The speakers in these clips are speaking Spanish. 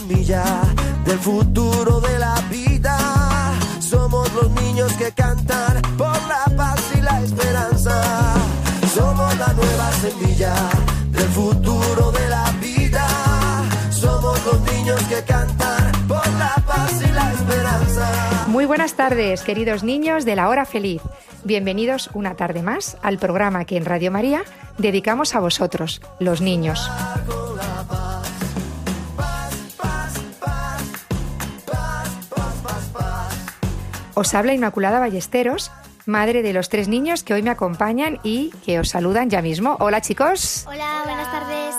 Semilla del futuro de la vida. Somos los niños que cantan por la paz y la esperanza. Somos la nueva semilla del futuro de la vida. Somos los niños que cantan por la paz y la esperanza. Muy buenas tardes, queridos niños de la hora feliz. Bienvenidos una tarde más al programa que en Radio María dedicamos a vosotros, los niños. Os habla Inmaculada Ballesteros, madre de los tres niños que hoy me acompañan y que os saludan ya mismo. Hola chicos. Hola, buenas tardes.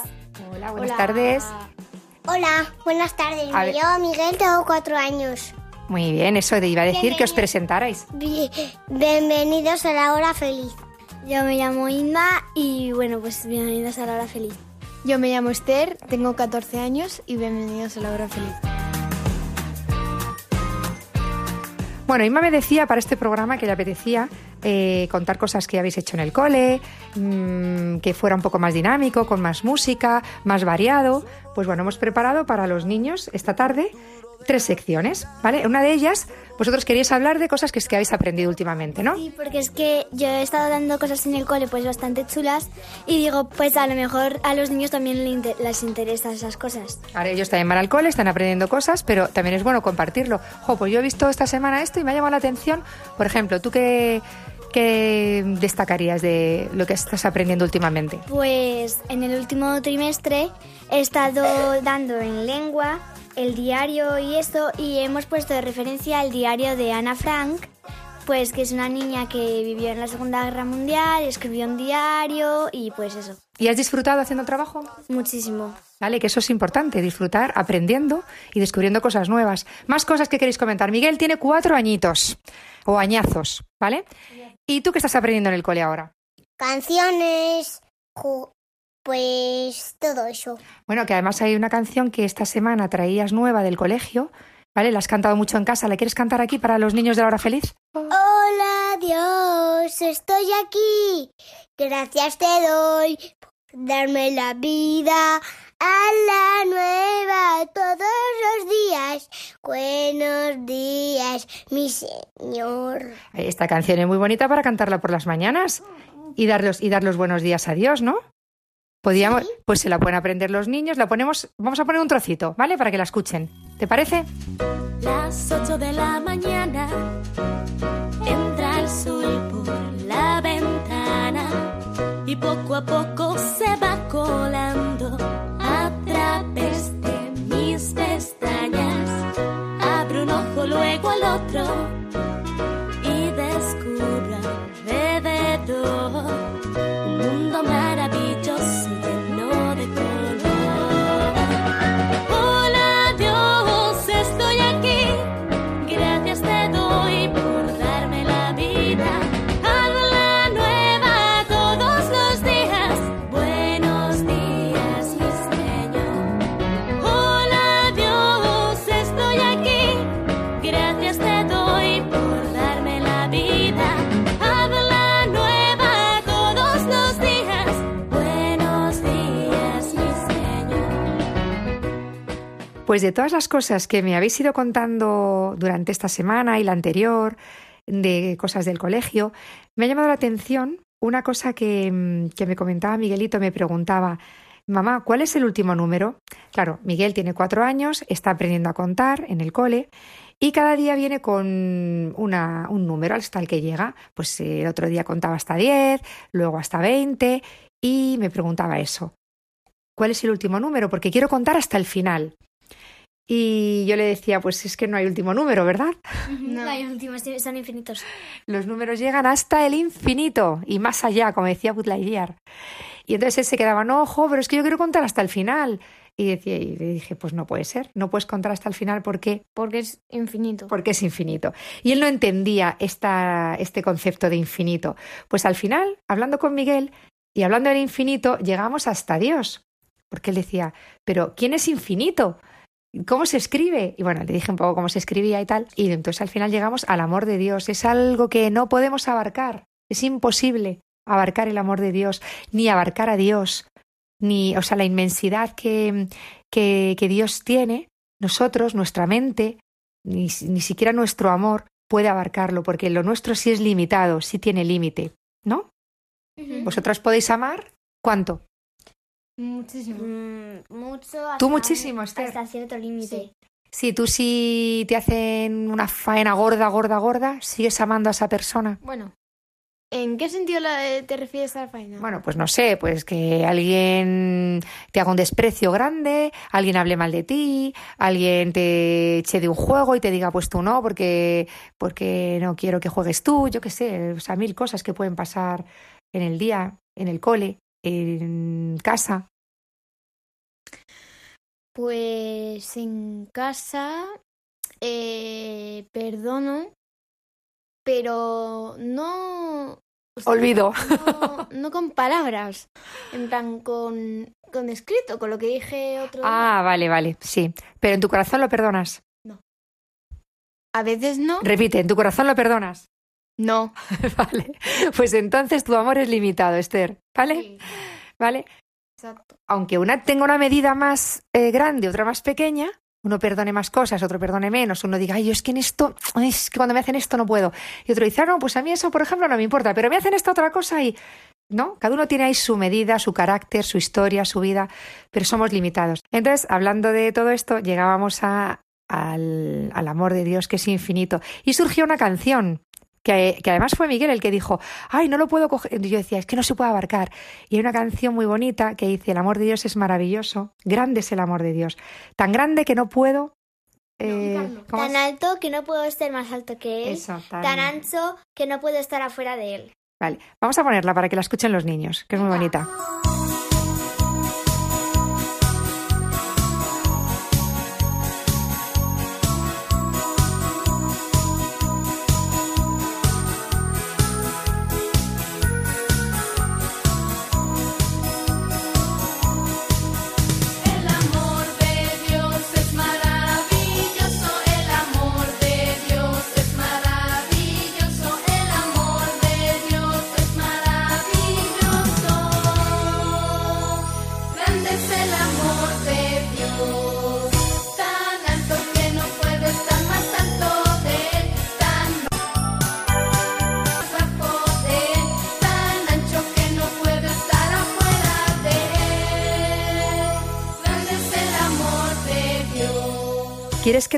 Hola, buenas tardes. Hola, buenas tardes. A Me ver. llamo Miguel, tengo cuatro años. Muy bien, eso te iba a decir que os presentarais. Bi- Bienvenidos a la hora feliz. Yo me llamo Inma y bueno, pues bienvenidos a la hora feliz. Yo me llamo Esther, tengo 14 años y bienvenidos a la hora feliz. Bueno, Inma me decía para este programa que le apetecía eh, contar cosas que habéis hecho en el cole, mm, que fuera un poco más dinámico, con más música, más variado. Pues bueno, hemos preparado para los niños esta tarde tres secciones, ¿vale? Una de ellas, vosotros queríais hablar de cosas que, es que habéis aprendido últimamente, ¿no? Sí, porque es que yo he estado dando cosas en el cole pues bastante chulas y digo, pues a lo mejor a los niños también inter- les interesan esas cosas. Ahora ellos también van al cole, están aprendiendo cosas, pero también es bueno compartirlo. Jo, pues yo he visto esta semana esto y me ha llamado la atención. Por ejemplo, ¿tú qué, qué destacarías de lo que estás aprendiendo últimamente? Pues en el último trimestre he estado dando en lengua el diario y esto y hemos puesto de referencia el diario de Ana Frank, pues que es una niña que vivió en la Segunda Guerra Mundial, escribió un diario y pues eso, ¿Y has disfrutado haciendo el trabajo? muchísimo. Vale, que eso es importante, disfrutar aprendiendo y descubriendo cosas nuevas. Más cosas que queréis comentar. Miguel tiene cuatro añitos o añazos, ¿vale? ¿Y tú qué estás aprendiendo en el cole ahora? Canciones, ju- pues todo eso. Bueno, que además hay una canción que esta semana traías nueva del colegio, ¿vale? La has cantado mucho en casa. ¿La quieres cantar aquí para los niños de la hora feliz? Hola Dios, estoy aquí. Gracias te doy por darme la vida a la nueva todos los días. Buenos días, mi Señor. Esta canción es muy bonita para cantarla por las mañanas y dar los, y dar los buenos días a Dios, ¿no? Podíamos, pues se la pueden aprender los niños, la ponemos, vamos a poner un trocito, ¿vale? Para que la escuchen. ¿Te parece? Las 8 de la mañana entra el sol por la ventana y poco a poco se va Pues de todas las cosas que me habéis ido contando durante esta semana y la anterior, de cosas del colegio, me ha llamado la atención una cosa que, mm, que me comentaba Miguelito, me preguntaba, mamá, ¿cuál es el último número? Claro, Miguel tiene cuatro años, está aprendiendo a contar en el cole y cada día viene con una- un número hasta el que llega. Pues eh, el otro día contaba hasta 10, luego hasta 20 y me preguntaba eso. ¿Cuál es el último número? Porque quiero contar hasta el final. Y yo le decía, pues es que no hay último número, ¿verdad? No hay últimos, son infinitos. Los números llegan hasta el infinito y más allá, como decía Lightyear. Y entonces él se quedaba, no, ojo, pero es que yo quiero contar hasta el final. Y, decía, y le dije, pues no puede ser, no puedes contar hasta el final porque, Porque es infinito. porque es infinito. Y él no entendía esta, este concepto de infinito. Pues al final, hablando con Miguel y hablando del infinito, llegamos hasta Dios. Porque él decía, pero ¿quién es infinito? ¿Cómo se escribe? Y bueno, le dije un poco cómo se escribía y tal. Y entonces al final llegamos al amor de Dios. Es algo que no podemos abarcar. Es imposible abarcar el amor de Dios, ni abarcar a Dios, ni, o sea, la inmensidad que, que, que Dios tiene, nosotros, nuestra mente, ni, ni siquiera nuestro amor puede abarcarlo, porque lo nuestro sí es limitado, sí tiene límite, ¿no? ¿Vosotras podéis amar? ¿Cuánto? Muchísimo. Mm, mucho. Tú hasta- muchísimo, Esther. Hasta cierto límite. Si tú sí te hacen una faena gorda, gorda, gorda, ¿sigues amando a esa persona? Bueno, ¿en qué sentido la- te refieres a la faena? Bueno, pues no sé, pues que alguien te haga un desprecio grande, alguien hable mal de ti, alguien te eche de un juego y te diga pues tú no, porque, porque no quiero que juegues tú, yo qué sé, o sea, mil cosas que pueden pasar en el día, en el cole, en casa. Pues en casa eh, perdono, pero no... o sea, Olvido. No, no con palabras, en plan con, con escrito, con lo que dije otro día. Ah, vale, vale, sí. Pero en tu corazón lo perdonas. A veces no. Repite, en tu corazón lo perdonas. No. Vale. Pues entonces tu amor es limitado, Esther. ¿Vale? Sí, ¿Vale? exacto. aunque una tenga una medida más eh, grande, otra más pequeña, uno perdone más cosas, otro perdone menos, uno diga, ay, yo es que en esto, ay, es que cuando me hacen esto no puedo. Y otro dice, ah, no, pues a mí eso, por ejemplo, no me importa, pero me hacen esta otra cosa y... ¿No? Cada uno tiene ahí su medida, su carácter, su historia, su vida, pero somos limitados. Entonces, hablando de todo esto, llegábamos a, al, al amor de Dios que es infinito. Y surgió una canción que, que además fue Miguel el que dijo, ay, no lo puedo coger. Yo decía, es que no se puede abarcar. Y hay una canción muy bonita que dice, el amor de Dios es maravilloso, grande es el amor de Dios, tan grande que no puedo... eh, ¿cómo Tan alto que no puedo estar más alto que él. Eso, tan- Tan ancho que no puedo estar afuera de él. Vale, vamos a ponerla para que la escuchen los niños, que es muy bonita.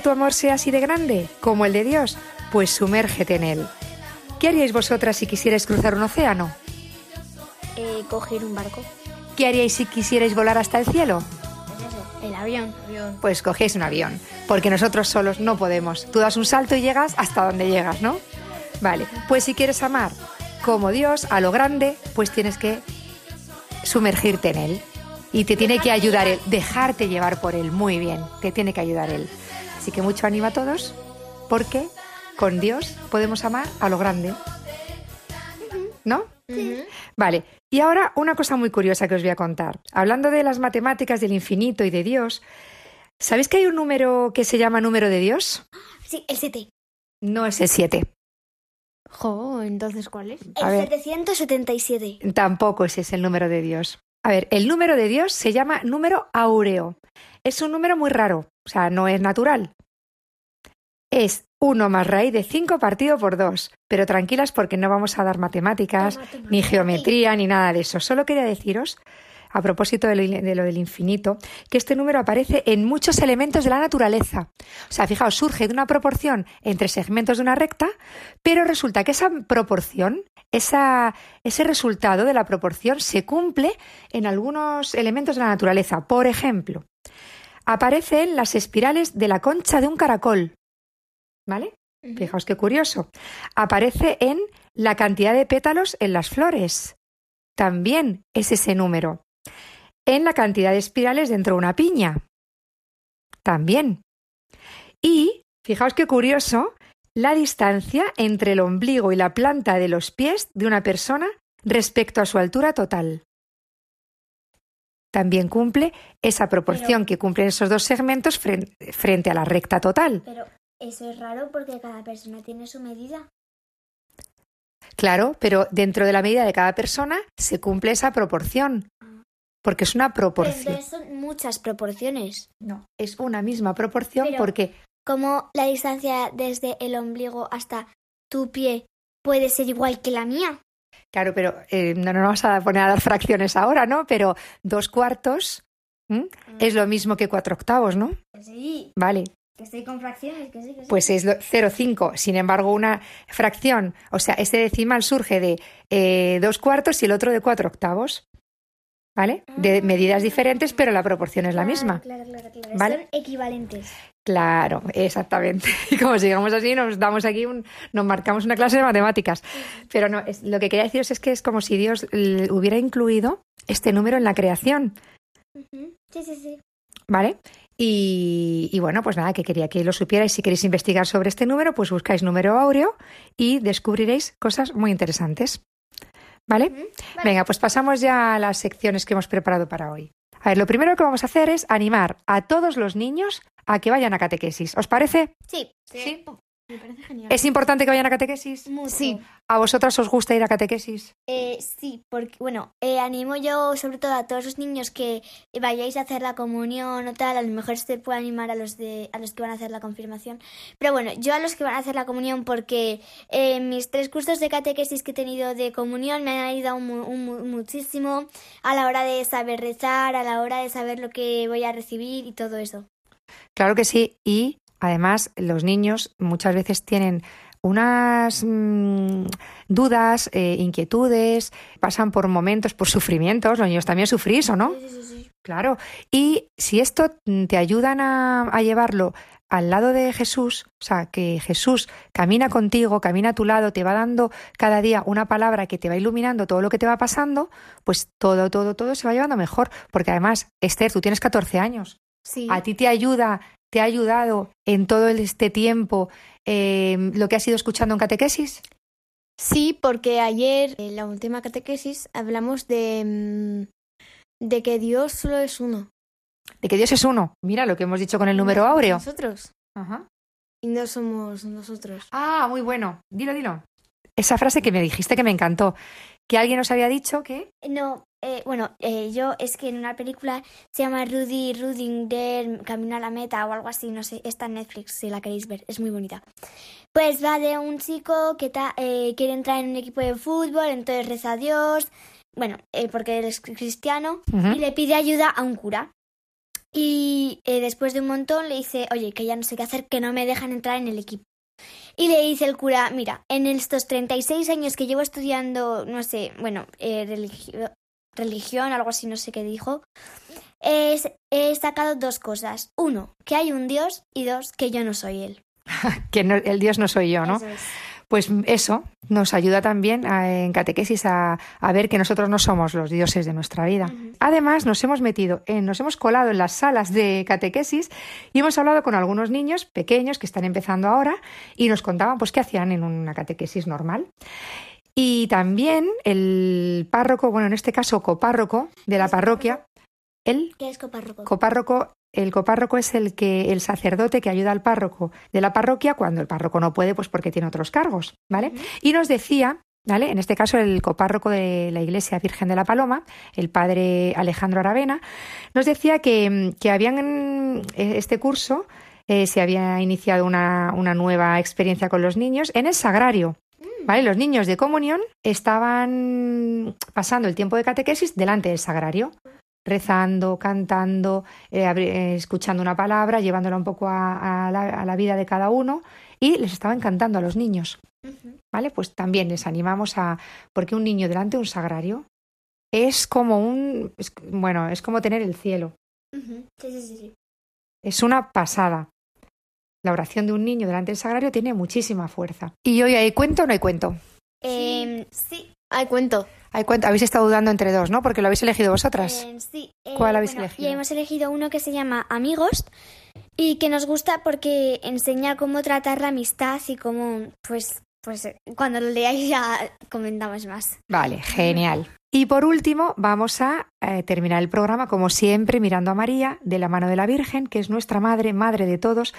Tu amor sea así de grande, como el de Dios? Pues sumérgete en él. ¿Qué haríais vosotras si quisierais cruzar un océano? Eh, coger un barco. ¿Qué haríais si quisierais volar hasta el cielo? El avión. Pues cogéis un avión, porque nosotros solos no podemos. Tú das un salto y llegas hasta donde llegas, ¿no? Vale, pues si quieres amar como Dios, a lo grande, pues tienes que sumergirte en Él. Y te tiene que ayudar Él, dejarte llevar por Él, muy bien, te tiene que ayudar Él. Así que mucho ánimo a todos, porque con Dios podemos amar a lo grande. ¿No? Vale, y ahora una cosa muy curiosa que os voy a contar. Hablando de las matemáticas, del infinito y de Dios, ¿sabéis que hay un número que se llama número de Dios? Sí, el 7. No es el 7, Jo, entonces ¿cuál es? A El ver. 777. tampoco ese es el número de Dios. A ver, el número de Dios se llama número áureo. Es un número muy raro, o sea, no es natural. Es 1 más raíz de 5 partido por 2. Pero tranquilas porque no vamos a dar matemáticas, ni geometría, ni nada de eso. Solo quería deciros a propósito de lo, de lo del infinito, que este número aparece en muchos elementos de la naturaleza. O sea, fijaos, surge de una proporción entre segmentos de una recta, pero resulta que esa proporción, esa, ese resultado de la proporción se cumple en algunos elementos de la naturaleza. Por ejemplo, aparece en las espirales de la concha de un caracol. ¿Vale? Fijaos qué curioso. Aparece en la cantidad de pétalos en las flores. También es ese número. En la cantidad de espirales dentro de una piña. También. Y, fijaos qué curioso, la distancia entre el ombligo y la planta de los pies de una persona respecto a su altura total. También cumple esa proporción que cumplen esos dos segmentos fren- frente a la recta total. Pero eso es raro porque cada persona tiene su medida. Claro, pero dentro de la medida de cada persona se cumple esa proporción. Porque es una Pero proporción. entonces son muchas proporciones. No, es una misma proporción Pero- porque Como la distancia desde el ombligo hasta tu pie puede ser igual que la mía. Claro, pero eh, no nos vamos a poner a dar fracciones ahora, ¿no? Pero dos cuartos ¿m? es lo mismo que cuatro octavos, ¿no? Sí, Vale, que estoy con fracciones, que sí, que sí. pues es lo- 0,5. Sin embargo, una fracción, o sea, este decimal surge de eh, dos cuartos y el otro de cuatro octavos. ¿Vale? De medidas diferentes, pero la proporción es la misma. Claro, claro, claro. ¿Vale? Son equivalentes. Claro, exactamente. Y como sigamos así, nos damos aquí un, nos marcamos una clase de matemáticas. Pero no, es- lo que quería deciros es que es como si Dios hubiera incluido este número en la creación. Sí, sí, sí. ¿vale? Y, y bueno, pues nada, que quería que lo supierais. Si queréis investigar sobre este número, pues buscáis número áureo y descubriréis cosas muy interesantes. ¿Vale? Venga, pues pasamos ya a las secciones que hemos preparado para hoy. A ver, lo primero que vamos a hacer es animar a todos los niños a que vayan a catequesis. ¿Os parece? Sí. Sí. Me parece genial. ¿Es importante que vayan a catequesis? Mucho. Sí. ¿A vosotras os gusta ir a catequesis? Eh, sí, porque, bueno, eh, animo yo sobre todo a todos los niños que vayáis a hacer la comunión o tal, a lo mejor se puede animar a los, de, a los que van a hacer la confirmación. Pero bueno, yo a los que van a hacer la comunión porque eh, mis tres cursos de catequesis que he tenido de comunión me han ayudado mu- mu- muchísimo a la hora de saber rezar, a la hora de saber lo que voy a recibir y todo eso. Claro que sí. Y además los niños muchas veces tienen unas mm, dudas, eh, inquietudes, pasan por momentos, por sufrimientos. Los niños también sufrís, ¿o no? Sí, sí, sí. Claro. Y si esto te ayudan a, a llevarlo al lado de Jesús, o sea, que Jesús camina contigo, camina a tu lado, te va dando cada día una palabra que te va iluminando todo lo que te va pasando, pues todo, todo, todo se va llevando mejor. Porque además, Esther, tú tienes 14 años. Sí. ¿A ti te ayuda, te ha ayudado en todo este tiempo eh, lo que has ido escuchando en catequesis? Sí, porque ayer en la última catequesis hablamos de, mm, de que Dios solo es uno. De que Dios es uno. Mira lo que hemos dicho con el número áureo. Nosotros. Ajá. Y no somos nosotros. Ah, muy bueno. Dilo, dilo. Esa frase que me dijiste que me encantó. Que alguien nos había dicho que. No, eh, bueno, eh, yo es que en una película se llama Rudy Rudinger Camino a la Meta o algo así, no sé, está en Netflix si la queréis ver, es muy bonita. Pues va de un chico que ta- eh, quiere entrar en un equipo de fútbol, entonces reza a Dios, bueno, eh, porque él es cristiano, y le pide ayuda a un cura. Y eh, después de un montón le dice, oye, que ya no sé qué hacer, que no me dejan entrar en el equipo. Y le dice el cura, mira, en estos 36 años que llevo estudiando, no sé, bueno, eh, religio- religión, algo así, no sé qué dijo, es- he sacado dos cosas. Uno, que hay un Dios y dos, que yo no soy él. que no- el Dios no soy yo, ¿no? Eso es. Pues eso nos ayuda también a- en catequesis a, a ver que nosotros no somos los dioses de nuestra vida. Además, nos hemos metido, en, nos hemos colado en las salas de catequesis y hemos hablado con algunos niños pequeños que están empezando ahora y nos contaban pues qué hacían en una catequesis normal. Y también el párroco, bueno, en este caso copárroco de la parroquia, él ¿Qué es copárroco? Copárroco, el copárroco es el que el sacerdote que ayuda al párroco de la parroquia cuando el párroco no puede, pues porque tiene otros cargos, ¿vale? Y nos decía, ¿vale? En este caso el copárroco de la Iglesia Virgen de la Paloma, el padre Alejandro Aravena, nos decía que, que habían eh, este curso eh, se había iniciado una, una nueva experiencia con los niños en el sagrario. ¿Vale? Los niños de comunión estaban pasando el tiempo de catequesis delante del sagrario. rezando, cantando, eh, eh, escuchando una palabra, llevándola un poco a, a la, a la vida de cada uno y les estaba encantando a los niños. ¿Vale? Pues también les animamos a. Porque un niño delante de un sagrario es como un. es- bueno, es como tener el cielo. Sí, sí, sí. Es una pasada. La oración de un niño delante del sagrario tiene muchísima fuerza. ¿Y hoy hay cuento o no hay cuento? Em, sí. Hay cuento. Hay cuento. Habéis estado dudando entre dos, ¿no? Porque lo habéis elegido vosotras. Em, sí. eh, ¿Cuál habéis bueno, elegido? Y hemos elegido uno que se llama Amigos y que nos gusta porque enseña cómo tratar la amistad y cómo, pues, pues eh, cuando lo leáis ya comentamos más. Vale, genial. Y por último, vamos a eh, terminar el programa, como siempre, mirando a María, de la mano de la Virgen, que es nuestra madre, madre de todos.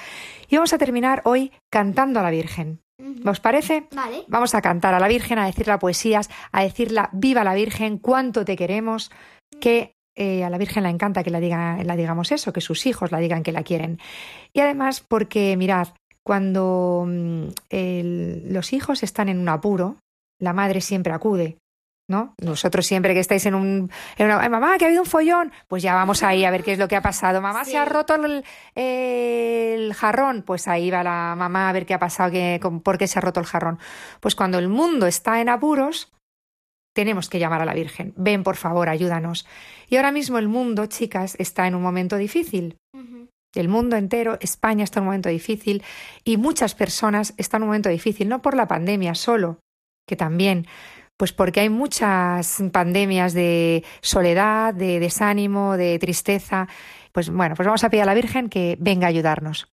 Y vamos a terminar hoy cantando a la Virgen. ¿Os parece? Vale. Vamos a cantar a la Virgen, a decirla poesías, a decirla viva la Virgen, cuánto te queremos, que eh, a la Virgen le encanta que la, diga, la digamos eso, que sus hijos la digan que la quieren. Y además porque, mirad, cuando mm, el- los hijos están en un apuro, la madre siempre acude. ¿No? Nosotros siempre que estáis en un... En una, "Ay, mamá, que ha habido un follón, pues ya vamos ahí a ver qué es lo que ha pasado. Mamá, se ha roto el, el jarrón, pues ahí va la mamá a ver qué ha pasado, qué- por qué se ha roto el jarrón. Pues cuando el mundo está en apuros, tenemos que llamar a la Virgen. Ven, por favor, ayúdanos. Y ahora mismo el mundo, chicas, está en un momento difícil. El mundo entero, España está en un momento difícil y muchas personas están en un momento difícil, no por la pandemia solo, que también, pues porque hay muchas pandemias de soledad, de desánimo, de tristeza. Pues bueno, pues vamos a pedir a la Virgen que venga a ayudarnos.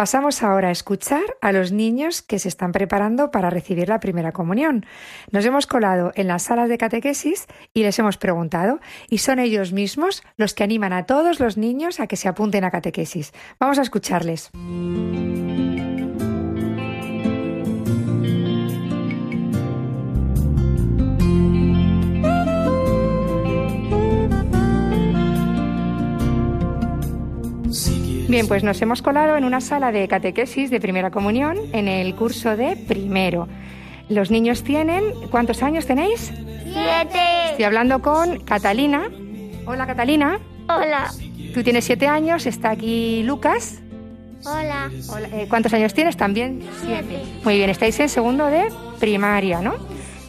Pasamos ahora a escuchar a los niños que se están preparando para recibir la primera comunión. Nos hemos colado en las salas de catequesis y les hemos preguntado, y son ellos mismos los que animan a todos los niños a que se apunten a catequesis. Vamos a escucharles. Bien, pues nos hemos colado en una sala de catequesis de primera comunión en el curso de primero. Los niños tienen, ¿cuántos años tenéis? Siete. Estoy hablando con Catalina. Hola Catalina, Hola. tú tienes siete años, está aquí Lucas. Hola. Hola, eh, ¿Cuántos años tienes? También siete. Muy bien, estáis en segundo de primaria, ¿no?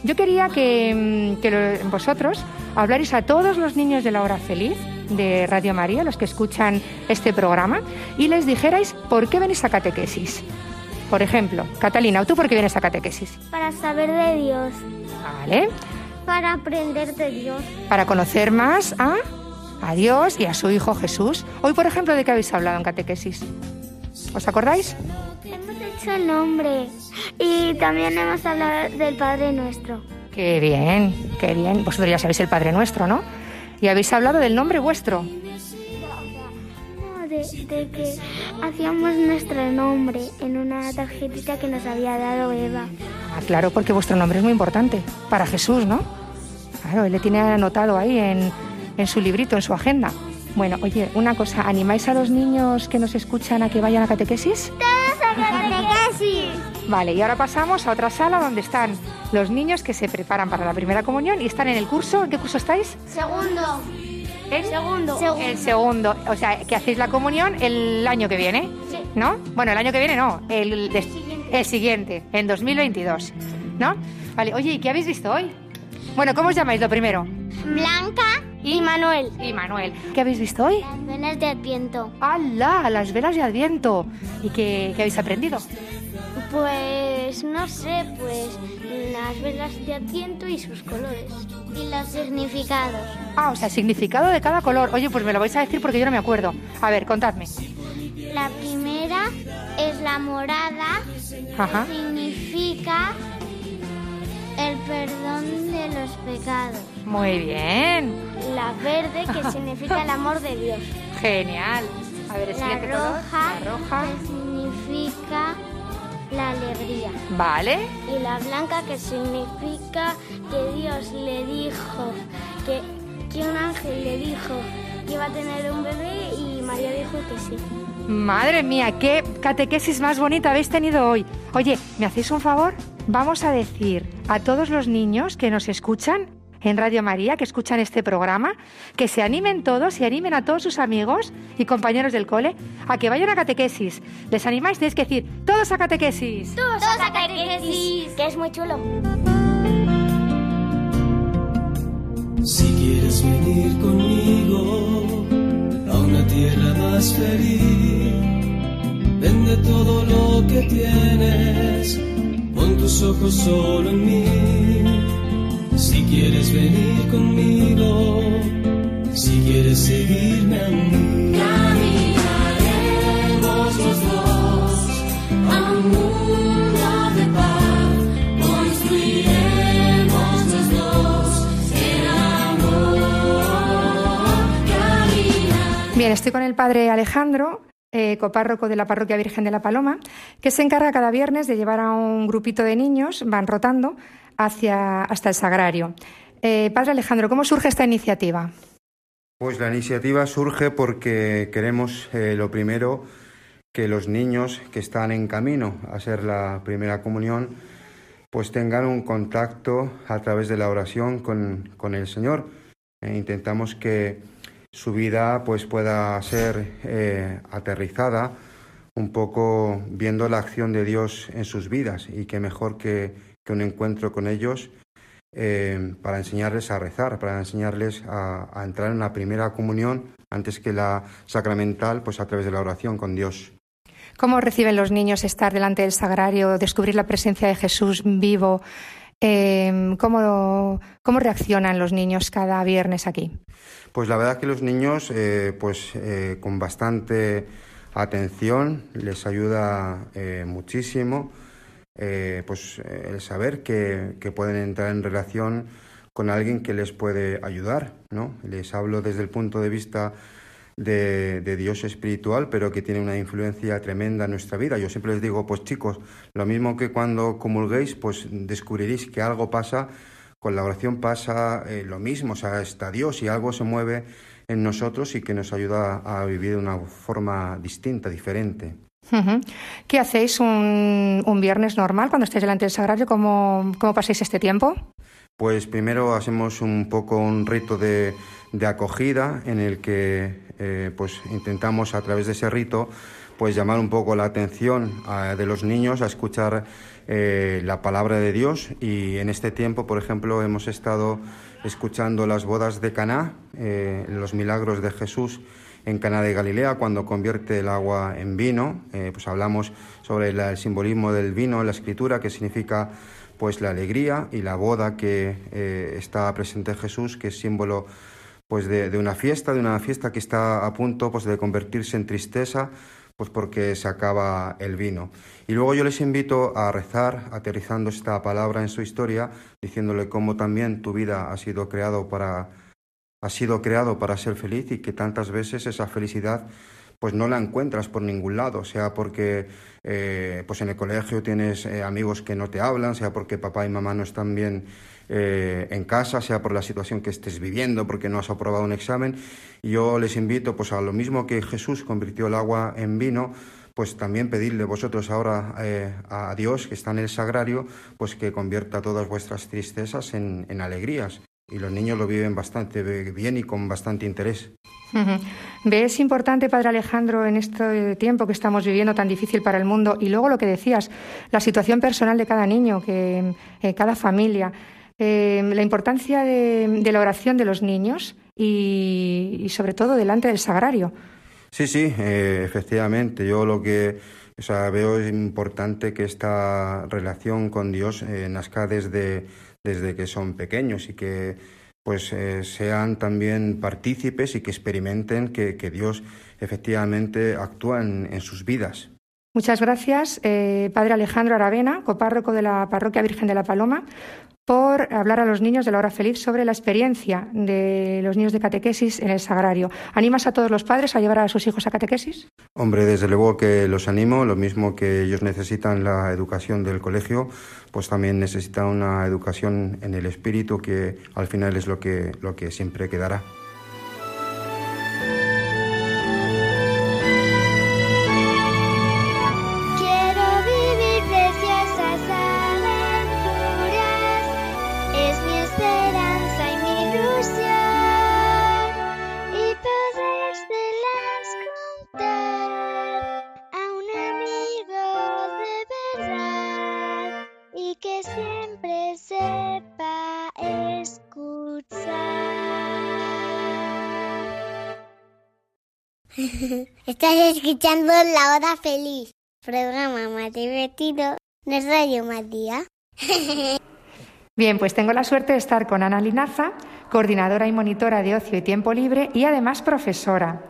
Yo quería que, mm, que vosotros hablarais a todos los niños de la hora feliz de Radio María, los que escuchan este programa, y les dijerais por qué venís a catequesis. Por ejemplo, Catalina, ¿tú por qué vienes a catequesis? Para saber de Dios. Vale, Para aprender de Dios. para conocer más a, a Dios y a su Hijo Jesús. Hoy, por ejemplo, ¿de qué habéis hablado en catequesis? ¿Os acordáis? Hemos hecho el nombre. Y también hemos hablado del Padre Nuestro. Qué bien, qué bien. Vosotros ya sabéis el Padre Nuestro, ¿no? Y habéis hablado del nombre vuestro. No, de, de que hacíamos nuestro nombre en una tarjetita que nos había dado Eva. Ah, claro, porque vuestro nombre es muy importante para Jesús, ¿no? Claro, él le tiene anotado ahí en, en su librito, en su agenda. Bueno, oye, una cosa, ¿animáis a los niños que nos escuchan a que vayan a catequesis? ¡Catequesis! Vale, y ahora pasamos a otra sala donde están los niños que se preparan para la primera comunión y están en el curso. ¿En qué curso estáis? Segundo. ¿En? Segundo. El segundo, o sea, que hacéis la comunión el año que viene, Sí. ¿no? Bueno, el año que viene no, el, des- el siguiente, en 2022, ¿no? Vale, oye, ¿y qué habéis visto hoy? Bueno, ¿cómo os llamáis lo primero? Blanca y Manuel. Y Manuel. ¿Qué habéis visto hoy? Las velas de Adviento. ¡Hala! Las velas de Adviento. ¿Y qué, qué habéis aprendido? Pues no sé, pues las velas de Adviento y sus colores. Y los significados. Ah, o sea, el significado de cada color. Oye, pues me lo vais a decir porque yo no me acuerdo. A ver, contadme. La primera es la morada. Ajá. Significa El perdón de los pecados. Muy bien. La verde, que significa el amor de Dios. Genial. A ver, La siguiente color. roja, La roja. que significa la alegría. Vale. Y la blanca, que significa que Dios le dijo, que, que un ángel le dijo que iba a tener un bebé y María dijo que sí. Madre mía, qué catequesis más bonita habéis tenido hoy. Oye, ¿me hacéis un favor? Vamos a decir a todos los niños que nos escuchan en Radio María, que escuchan este programa, que se animen todos y animen a todos sus amigos y compañeros del cole a que vayan a catequesis. ¿Les animáis? Tenéis que decir, todos a catequesis. Todos a catequesis, que es muy chulo. Si quieres venir conmigo a una tierra más feliz, vende todo lo que tienes, pon tus ojos solo en mí. Si quieres venir conmigo, si quieres seguirme a mí, caminaremos los dos a un mundo de paz, construiremos los dos el amor, caminar. Bien, estoy con el padre Alejandro, eh, copárroco de la Parroquia Virgen de la Paloma, que se encarga cada viernes de llevar a un grupito de niños, van rotando, hacia, hasta el sagrario. Eh, padre Alejandro, ¿cómo surge esta iniciativa? Pues la iniciativa surge porque queremos, eh, lo primero, que los niños que están en camino a ser la primera comunión, pues tengan un contacto a través de la oración con, con el Señor. Eh, intentamos que su vida pues pueda ser eh, aterrizada un poco viendo la acción de Dios en sus vidas y que mejor que, que un encuentro con ellos eh, para enseñarles a rezar, para enseñarles a, a entrar en la primera comunión antes que la sacramental, pues a través de la oración con Dios. ¿Cómo reciben los niños estar delante del sagrario, descubrir la presencia de Jesús vivo? Eh, ¿cómo, ¿Cómo reaccionan los niños cada viernes aquí? Pues la verdad que los niños, eh, pues eh, con bastante atención, les ayuda eh, muchísimo, pues el saber que, que pueden entrar en relación con alguien que les puede ayudar, ¿no? Les hablo desde el punto de vista de, de Dios espiritual, pero que tiene una influencia tremenda en nuestra vida. Yo siempre les digo, pues chicos, lo mismo que cuando comulguéis, pues descubriréis que algo pasa, con la oración pasa eh, lo mismo, o sea, está Dios y algo se mueve en nosotros y que nos ayuda a vivir de una forma distinta, diferente. ¿Qué hacéis un, un viernes normal cuando estáis delante del sagrario? ¿Cómo, cómo pasáis este tiempo? Pues primero hacemos un poco un rito de, de acogida en el que eh, pues intentamos a través de ese rito pues llamar un poco la atención a- de los niños a escuchar eh, la palabra de Dios. Y en este tiempo por ejemplo hemos estado escuchando las bodas de Caná, eh, los milagros de Jesús en Caná de Galilea cuando convierte el agua en vino, pues hablamos sobre el simbolismo del vino en la escritura que significa pues la alegría y la boda que está presente Jesús, que es símbolo pues de, una fiesta, de una fiesta que está a punto pues de convertirse en tristeza, pues porque se acaba el vino. Y luego yo les invito a rezar, aterrizando esta palabra en su historia, diciéndole cómo también tu vida ha sido creado para ha sido creado para ser feliz y que tantas veces esa felicidad pues no la encuentras por ningún lado, sea porque eh, pues en el colegio tienes eh, amigos que no te hablan, sea porque papá y mamá no están bien eh, en casa, sea por la situación que estés viviendo, porque no has aprobado un examen. Yo les invito pues a lo mismo que Jesús convirtió el agua en vino, pues también pedirle vosotros ahora a Dios que está en el sagrario, pues que convierta todas vuestras tristezas en alegrías. Y los niños lo viven bastante bien y con bastante interés. ¿Ves importante, Padre Alejandro, en este tiempo que estamos viviendo tan difícil para el mundo? Y luego lo que decías, la situación personal de cada niño, que eh, cada familia, eh, la importancia de, de la oración de los niños y, y sobre todo delante del sagrario. Sí, sí, eh, efectivamente. Yo lo que o sea, veo es importante que esta relación con Dios eh, nazca desde, desde que son pequeños y que pues eh, sean también partícipes y que experimenten que, que Dios efectivamente actúa en, en sus vidas. Muchas gracias, eh, Padre Alejandro Aravena, copárroco de la Parroquia Virgen de la Paloma, por hablar a los niños de la hora feliz sobre la experiencia de los niños de catequesis en el sagrario. ¿Animas a todos los padres a llevar a sus hijos a catequesis? Hombre, desde luego que los animo, lo mismo que ellos necesitan la educación del colegio, pues también necesitan una educación en el espíritu que al final es lo que, lo que siempre quedará. Escuchando La Hora Feliz, programa más divertido de Radio María. Bien, pues tengo la suerte de estar con Ana Linaza, coordinadora y monitora de ocio y tiempo libre y además profesora.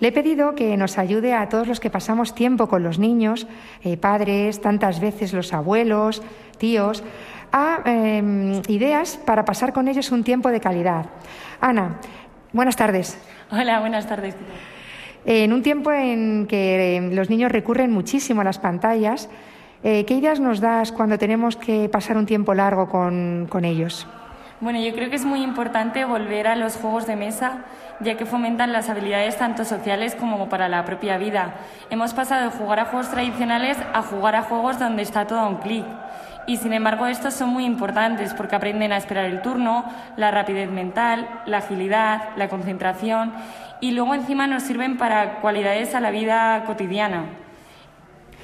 Le he pedido que nos ayude a todos los que pasamos tiempo con los niños, eh, padres, tantas veces los abuelos, tíos, a eh, ideas para pasar con ellos un tiempo de calidad. Ana, buenas tardes. Hola, buenas tardes. En un tiempo en que eh, los niños recurren muchísimo a las pantallas, eh, ¿qué ideas nos das cuando tenemos que pasar un tiempo largo con, con ellos? Bueno, yo creo que es muy importante volver a los juegos de mesa, ya que fomentan las habilidades tanto sociales como para la propia vida. Hemos pasado de jugar a juegos tradicionales a jugar a juegos donde está todo a un clic. Y sin embargo, estos son muy importantes porque aprenden a esperar el turno, la rapidez mental, la agilidad, la concentración y luego encima nos sirven para cualidades a la vida cotidiana.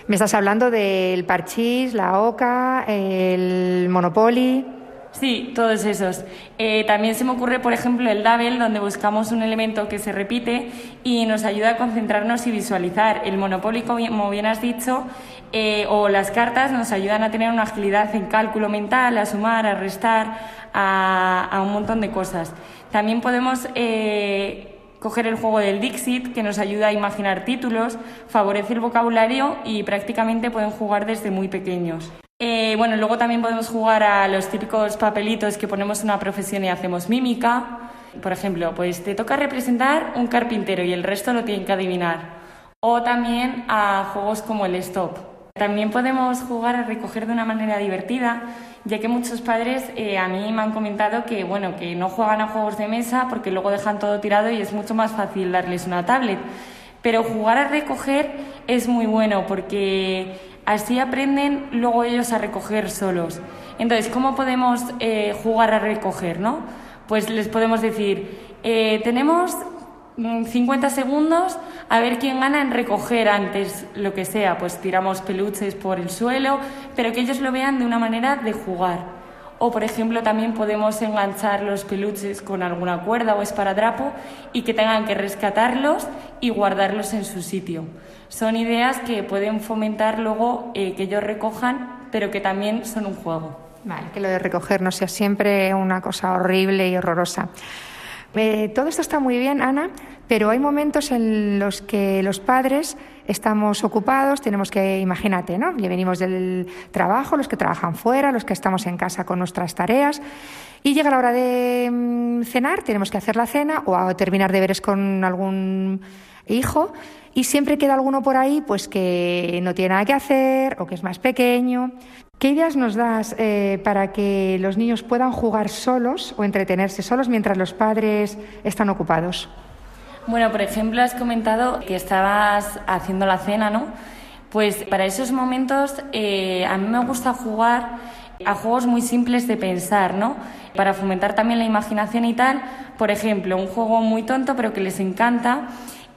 Me estás hablando del parchís, la oca, el monopoly. Sí, todos esos. Eh, también se me ocurre, por ejemplo, el Double, donde buscamos un elemento que se repite y nos ayuda a concentrarnos y visualizar. El Monopoly, como bien has dicho, eh, o las cartas nos ayudan a tener una agilidad en cálculo mental, a sumar, a restar, a, a un montón de cosas. También podemos eh, coger el juego del Dixit, que nos ayuda a imaginar títulos, favorece el vocabulario y prácticamente pueden jugar desde muy pequeños. Eh, bueno, luego también podemos jugar a los típicos papelitos que ponemos una profesión y hacemos mímica. Por ejemplo, pues te toca representar un carpintero y el resto lo tienen que adivinar. O también a juegos como el stop. También podemos jugar a recoger de una manera divertida, ya que muchos padres eh, a mí me han comentado que, bueno, que no juegan a juegos de mesa porque luego dejan todo tirado y es mucho más fácil darles una tablet. Pero jugar a recoger es muy bueno porque así aprenden luego ellos a recoger solos. Entonces, ¿cómo podemos eh, jugar a recoger, no? Pues les podemos decir, eh, tenemos 50 segundos a ver quién gana en recoger antes lo que sea, pues tiramos peluches por el suelo, pero que ellos lo vean de una manera de jugar. O, por ejemplo, también podemos enganchar los peluches con alguna cuerda o esparadrapo y que tengan que rescatarlos y guardarlos en su sitio. Son ideas que pueden fomentar luego eh, que ellos recojan, pero que también son un juego. Vale, que lo de recoger no sea siempre una cosa horrible y horrorosa. Eh, todo esto está muy bien, Ana, pero hay momentos en los que los padres estamos ocupados, tenemos que, imagínate, ¿no? Ya venimos del trabajo, los que trabajan fuera, los que estamos en casa con nuestras tareas, y llega la hora de mm, cenar, tenemos que hacer la cena o a terminar deberes con algún hijo, y siempre queda alguno por ahí, pues que no tiene nada que hacer o que es más pequeño. ¿Qué ideas nos das eh, para que los niños puedan jugar solos o entretenerse solos mientras los padres están ocupados? Bueno, por ejemplo, has comentado que estabas haciendo la cena, ¿no? Pues para esos momentos eh, a mí me gusta jugar a juegos muy simples de pensar, ¿no? Para fomentar también la imaginación y tal. Por ejemplo, un juego muy tonto pero que les encanta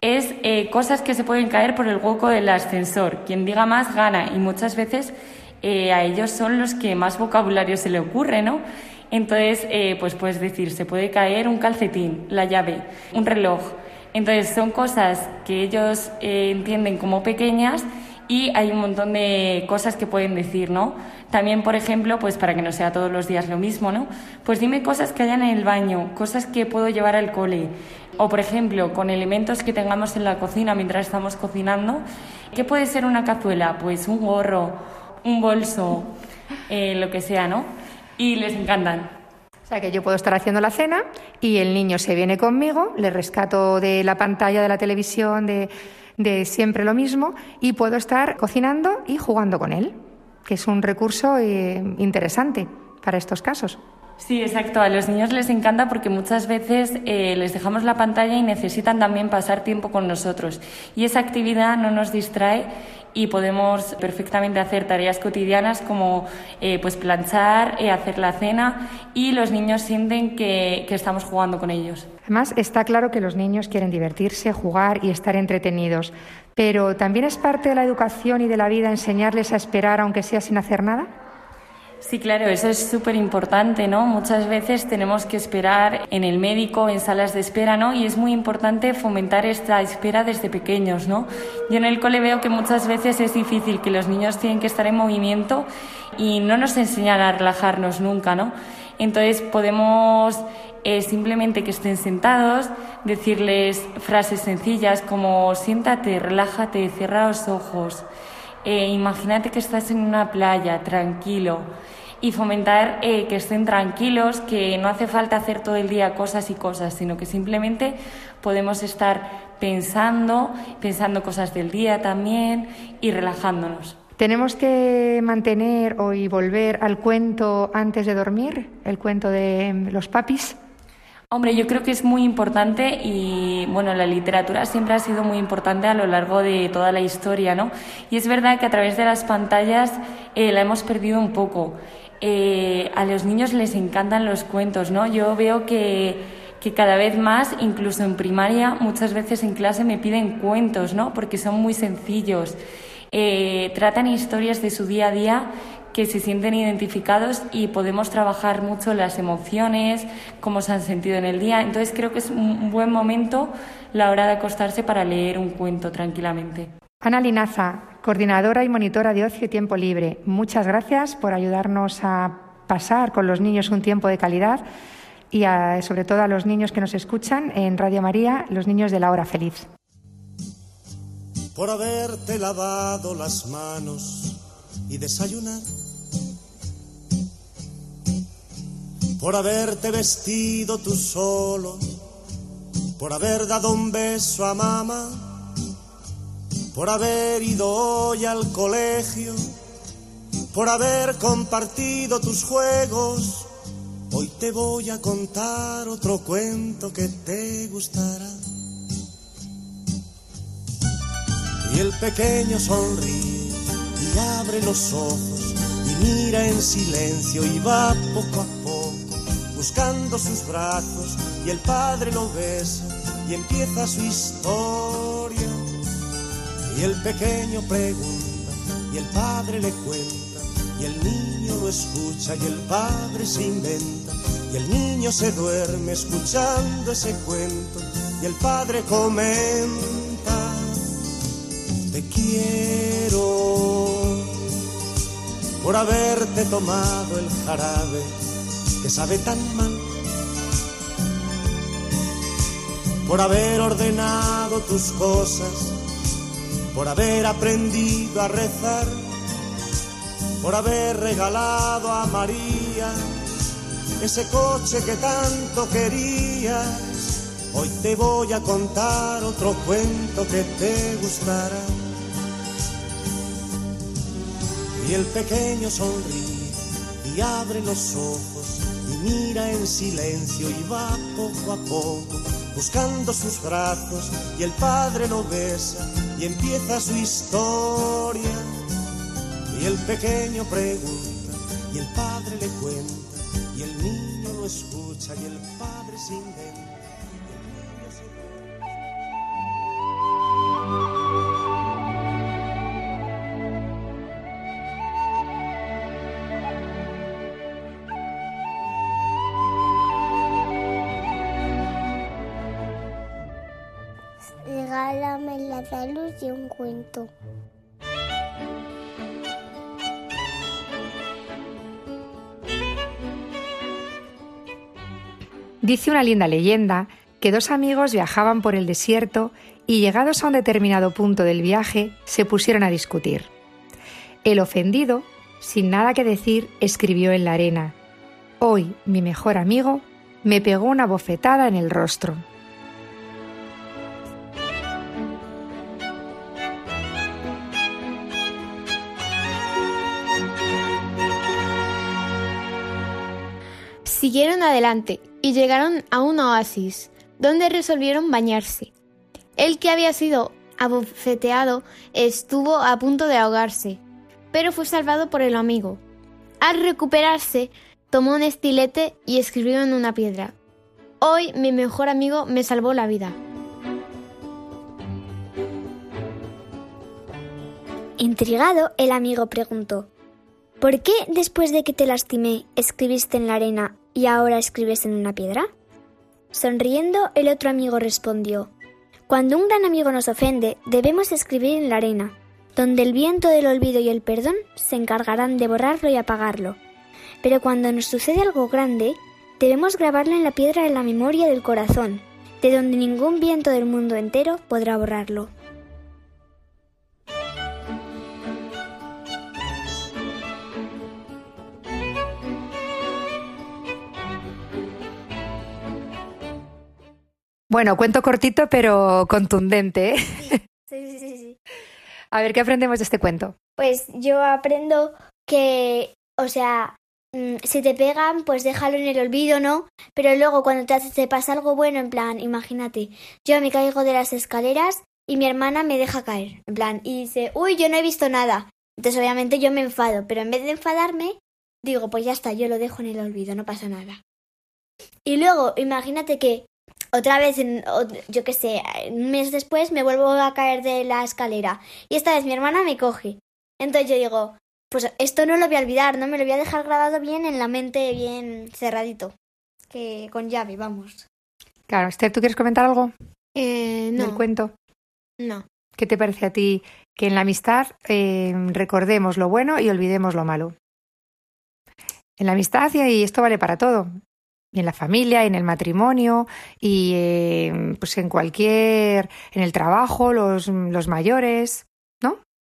es eh, cosas que se pueden caer por el hueco del ascensor. Quien diga más gana y muchas veces eh, a ellos son los que más vocabulario se le ocurre, ¿no? Entonces, eh, pues puedes decir, se puede caer un calcetín, la llave, un reloj. Entonces, son cosas que ellos eh, entienden como pequeñas y hay un montón de cosas que pueden decir, ¿no? También, por ejemplo, pues para que no sea todos los días lo mismo, ¿no? Pues dime cosas que hayan en el baño, cosas que puedo llevar al cole. o por ejemplo con elementos que tengamos en la cocina mientras estamos cocinando. ¿Qué puede ser una cazuela? Pues un gorro, un bolso, eh, lo que sea, ¿no? Y les encantan. O sea que yo puedo estar haciendo la cena y el niño se viene conmigo, le rescato de la pantalla de la televisión, de, de siempre lo mismo, y puedo estar cocinando y jugando con él, que es un recurso eh, interesante para estos casos. Sí, exacto. A los niños les encanta porque muchas veces eh, les dejamos la pantalla y necesitan también pasar tiempo con nosotros. Y esa actividad no nos distrae y podemos perfectamente hacer tareas cotidianas como eh, pues planchar, eh, hacer la cena y los niños sienten que, que estamos jugando con ellos. Además, está claro que los niños quieren divertirse, jugar y estar entretenidos, pero también es parte de la educación y de la vida enseñarles a esperar aunque sea sin hacer nada. Sí, claro, eso es súper importante, ¿no? Muchas veces tenemos que esperar en el médico, en salas de espera, ¿no? Y es muy importante fomentar esta espera desde pequeños, ¿no? Yo en el cole veo que muchas veces es difícil, que los niños tienen que estar en movimiento y no nos enseñan a relajarnos nunca, ¿no? Entonces podemos eh, simplemente que estén sentados, decirles frases sencillas como siéntate, relájate, cierra los ojos. Eh, imagínate que estás en una playa, tranquilo, y fomentar eh, que estén tranquilos, que no hace falta hacer todo el día cosas y cosas, sino que simplemente podemos estar pensando, pensando cosas del día también y relajándonos. ¿Tenemos que mantener o y volver al cuento antes de dormir? ¿El cuento de los papis? Hombre, yo creo que es muy importante y bueno, la literatura siempre ha sido muy importante a lo largo de toda la historia, ¿no? Y es verdad que a través de las pantallas eh, la hemos perdido un poco. Eh, a los niños les encantan los cuentos, ¿no? Yo veo que, que cada vez más, incluso en primaria, muchas veces en clase me piden cuentos, ¿no? Porque son muy sencillos. Eh, tratan historias de su día a día que se sienten identificados y podemos trabajar mucho las emociones, cómo se han sentido en el día. Entonces creo que es un buen momento la hora de acostarse para leer un cuento tranquilamente. Ana Linaza, coordinadora y monitora de ocio y tiempo libre, muchas gracias por ayudarnos a pasar con los niños un tiempo de calidad y a, sobre todo a los niños que nos escuchan en Radio María, los niños de la hora feliz. Por haberte lavado las manos y desayunar. Por haberte vestido tú solo. Por haber dado un beso a mamá. Por haber ido hoy al colegio. Por haber compartido tus juegos. Hoy te voy a contar otro cuento que te gustará. Y el pequeño sonríe y abre los ojos y mira en silencio y va poco a poco buscando sus brazos y el padre lo besa y empieza su historia. Y el pequeño pregunta y el padre le cuenta y el niño lo escucha y el padre se inventa y el niño se duerme escuchando ese cuento y el padre comenta te quiero por haberte tomado el jarabe que sabe tan mal, por haber ordenado tus cosas, por haber aprendido a rezar, por haber regalado a María ese coche que tanto querías. Hoy te voy a contar otro cuento que te gustará. Y el pequeño sonríe y abre los ojos mira en silencio y va poco a poco buscando sus brazos y el padre lo besa y empieza su historia. Y el pequeño pregunta y el padre le cuenta y el niño lo escucha y el padre se inventa. Dice una linda leyenda que dos amigos viajaban por el desierto y llegados a un determinado punto del viaje se pusieron a discutir. El ofendido, sin nada que decir, escribió en la arena, Hoy mi mejor amigo me pegó una bofetada en el rostro. Siguieron adelante y llegaron a un oasis, donde resolvieron bañarse. El que había sido abofeteado estuvo a punto de ahogarse, pero fue salvado por el amigo. Al recuperarse, tomó un estilete y escribió en una piedra. Hoy mi mejor amigo me salvó la vida. Intrigado, el amigo preguntó, ¿Por qué después de que te lastimé escribiste en la arena y ahora escribes en una piedra? Sonriendo, el otro amigo respondió, Cuando un gran amigo nos ofende, debemos escribir en la arena, donde el viento del olvido y el perdón se encargarán de borrarlo y apagarlo. Pero cuando nos sucede algo grande, debemos grabarlo en la piedra de la memoria del corazón, de donde ningún viento del mundo entero podrá borrarlo. Bueno, cuento cortito pero contundente. ¿eh? Sí, sí, sí, sí. A ver, ¿qué aprendemos de este cuento? Pues yo aprendo que, o sea, mm, si te pegan, pues déjalo en el olvido, ¿no? Pero luego cuando te, hace- te pasa algo bueno, en plan, imagínate, yo me caigo de las escaleras y mi hermana me deja caer, en plan, y dice, uy, yo no he visto nada. Entonces obviamente yo me enfado, pero en vez de enfadarme, digo, pues ya está, yo lo dejo en el olvido, no pasa nada. Y luego, imagínate que otra vez, en, o- yo qué sé, un mes después me vuelvo a caer de la escalera y esta vez mi hermana me coge. Entonces yo digo, pues esto no lo voy a olvidar, ¿no? Me lo voy a dejar grabado bien en la mente, bien cerradito. Que con llave, vamos. Claro, Esther, ¿tú quieres comentar algo Eh, del no, cuento? no. ¿Qué te parece a ti que en la amistad eh, recordemos lo bueno y olvidemos lo malo? En la amistad, y esto vale para todo. Y en la familia, y en el matrimonio, y eh, pues en cualquier. en el trabajo, los, los mayores.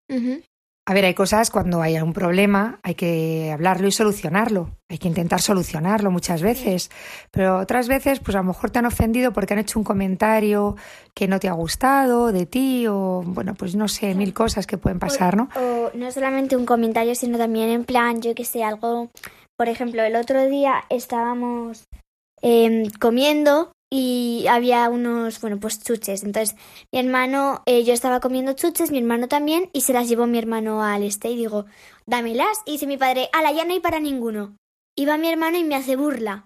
Ujú. A ver, hay cosas cuando hay un problema, hay que hablarlo y solucionarlo. Hay que intentar solucionarlo muchas veces. Pero otras veces, pues a lo mejor te han ofendido porque han hecho un comentario que no te ha gustado de ti, o bueno, pues no sé, mil cosas que pueden pasar, ¿no? O no solamente un comentario, sino también en plan, yo que sé, algo. Por ejemplo, el otro día estábamos em, comiendo y había unos, bueno, pues chuches. Entonces, mi hermano, eh, yo estaba comiendo chuches, mi hermano también, y se las llevó mi hermano al este y digo, dámelas. Y dice mi padre, ala, ya no hay para ninguno. Y va mi hermano y me hace burla.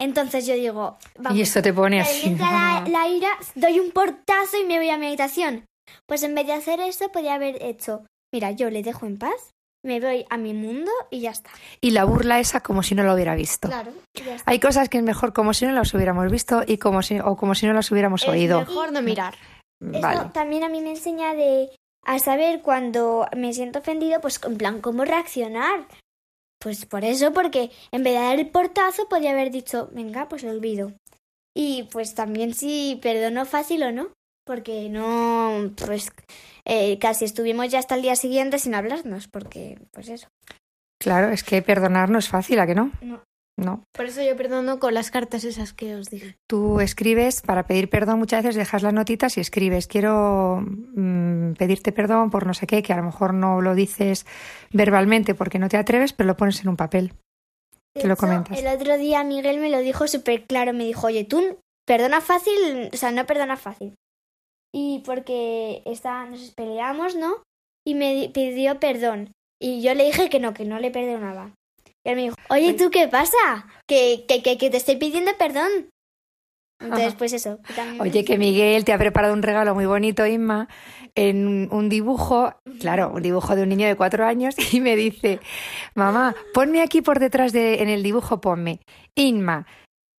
Entonces yo digo, vamos. Y esto te pone así. la, la ira, doy un portazo y me voy a mi habitación. Pues en vez de hacer eso, podría haber hecho, mira, yo le dejo en paz, me voy a mi mundo y ya está. Y la burla esa como si no lo hubiera visto. Claro, y ya está. Hay cosas que es mejor como si no las hubiéramos visto y como si, o como si no las hubiéramos Es oído. mejor no mirar. Eso Vale. también a mí me enseña de a saber cuando me siento ofendido, pues en plan, cómo reaccionar. Pues por eso, porque en vez de dar el portazo, podría haber dicho, venga, pues lo olvido. Y pues también si perdono fácil o no, porque no, pues eh, casi estuvimos ya hasta el día siguiente sin hablarnos, porque pues eso. Claro, es que perdonar no es fácil, ¿a que no? No. No. Por eso yo perdono con las cartas esas que os dije. Tú escribes, para pedir perdón muchas veces dejas las notitas y escribes, quiero mm, pedirte perdón por no sé qué, que a lo mejor no lo dices verbalmente porque no te atreves, pero lo pones en un papel. De Que lo comentas. El otro día Miguel me lo dijo súper claro, me dijo, oye, tú perdona fácil, o sea, no perdona fácil. Y porque está, nos peleamos, ¿no? Y me di- pidió perdón. Y yo le dije que no, que no le perdonaba. Y él me dijo, oye, ¿tú qué pasa? Que, que, que, que te estoy pidiendo perdón. Entonces, Ajá. pues eso. también- Oye, que Miguel te ha preparado un regalo muy bonito, Inma, en un dibujo, claro, un dibujo de un niño de cuatro años, y me dice, mamá, ponme aquí por detrás de, en el dibujo, ponme, Inma,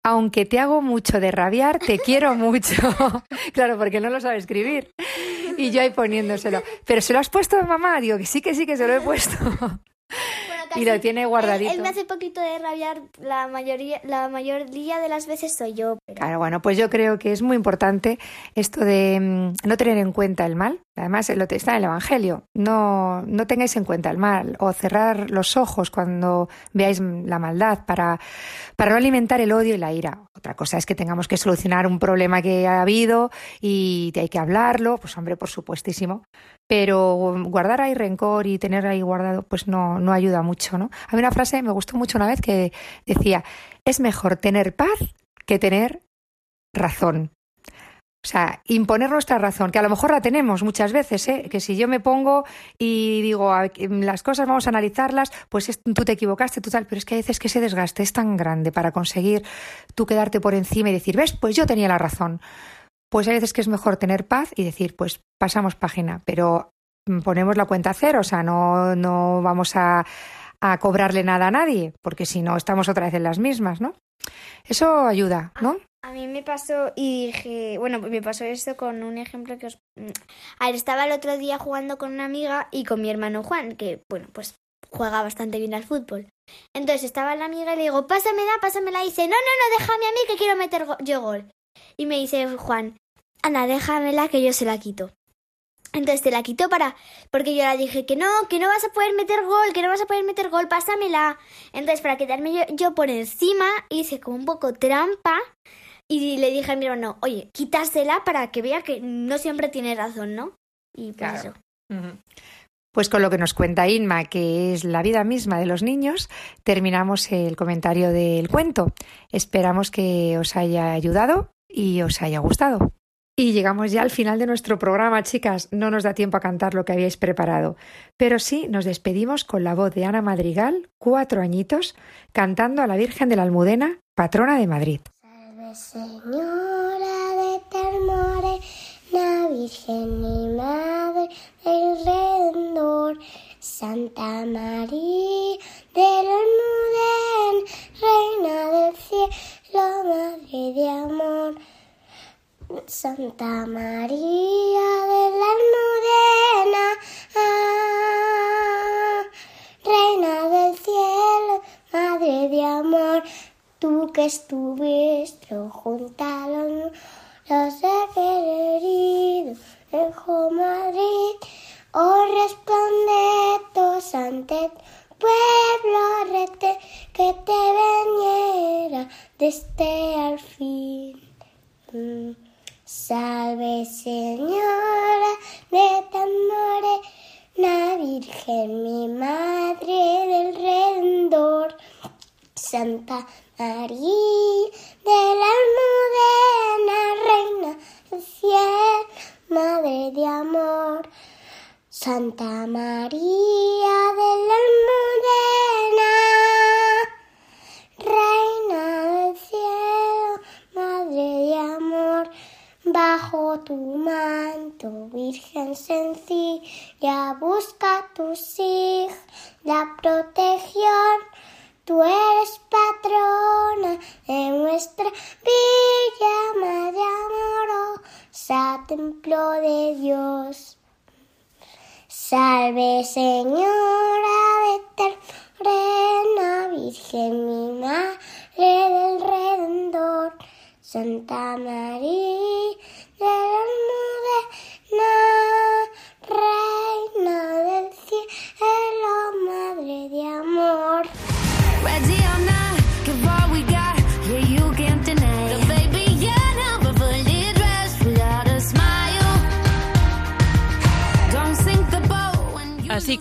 aunque te hago mucho de rabiar, te quiero mucho. claro, porque no lo sabe escribir. Y yo ahí poniéndoselo. ¿Pero se lo has puesto, mamá? Digo que sí, que sí, que se lo he puesto. Y lo tiene guardadito. Él, él me hace poquito de rabiar, la mayoría, la mayoría de las veces soy yo. Pero... Claro, bueno, pues yo creo que es muy importante esto de mm, no tener en cuenta el mal. Además, lo está en el Evangelio. No, no tengáis en cuenta el mal o cerrar los ojos cuando veáis la maldad para, para no alimentar el odio y la ira. Otra cosa es que tengamos que solucionar un problema que ha habido y hay que hablarlo, pues hombre, por supuestísimo. Pero guardar ahí rencor y tener ahí guardado, pues no, no ayuda mucho, ¿no? Hay una frase, me gustó mucho una vez que decía, es mejor tener paz que tener razón. O sea, imponer nuestra razón, que a lo mejor la tenemos muchas veces, ¿eh? que si yo me pongo y digo "A- las cosas vamos a analizarlas, pues es- tú te equivocaste, tú tal, pero es que a veces que ese desgaste es tan grande para conseguir tú quedarte por encima y decir, ves, pues yo tenía la razón. Pues hay veces que es mejor tener paz y decir, pues pasamos página, pero mm, ponemos la cuenta a cero, o sea, no, no vamos a, a cobrarle nada a nadie, porque si no estamos otra vez en las mismas, ¿no? Eso ayuda, ¿no? A mí me pasó y dije, bueno, me pasó esto con un ejemplo que os... A ver, estaba el otro día jugando con una amiga y con mi hermano Juan, que, bueno, pues juega bastante bien al fútbol. Entonces estaba la amiga y le digo, pásamela, pásamela. Y dice, no, no, no, déjame a mí que quiero meter go- yo gol. Y me dice Juan, Ana, déjamela que yo se la quito. Entonces te la quitó para... Porque yo le dije que no, que no vas a poder meter gol, que no vas a poder meter gol, pásamela. Entonces para quitarme yo, yo por encima hice como un poco trampa y le dije a mi hermano, oye, quítasela para que vea que no siempre tiene razón, ¿no? Y pues Claro. eso. Pues con lo que nos cuenta Inma, que es la vida misma de los niños, terminamos el comentario del cuento. Esperamos que os haya ayudado y os haya gustado. Y llegamos ya al final de nuestro programa, chicas. No nos da tiempo a cantar lo que habíais preparado, pero sí nos despedimos con la voz de Ana Madrigal, cuatro añitos, cantando a la Virgen de la Almudena, patrona de Madrid. Salve Señora de Termore, la Virgen y Madre del Redentor, Santa María del Almudén, Reina del cielo, Madre de amor. Santa María de la Almudena, ah, Reina del cielo, Madre de amor, tú que estuviste junto a los querido en Madrid, oh resplandetos ante tu pueblo rete que te veniera desde al fin. Salve Señora de Tamore, la Virgen mi Madre del Redentor, Santa María de la Almudena, Reina del cielo, Madre de amor. Santa María de la Almudena, bajo tu manto, Virgen sencilla, busca tus hijos la protección. Tú eres patrona de nuestra villa, Madre amorosa, templo de Dios. Salve Señora de Terrena, Virgen mi Madre del Redentor, Santa María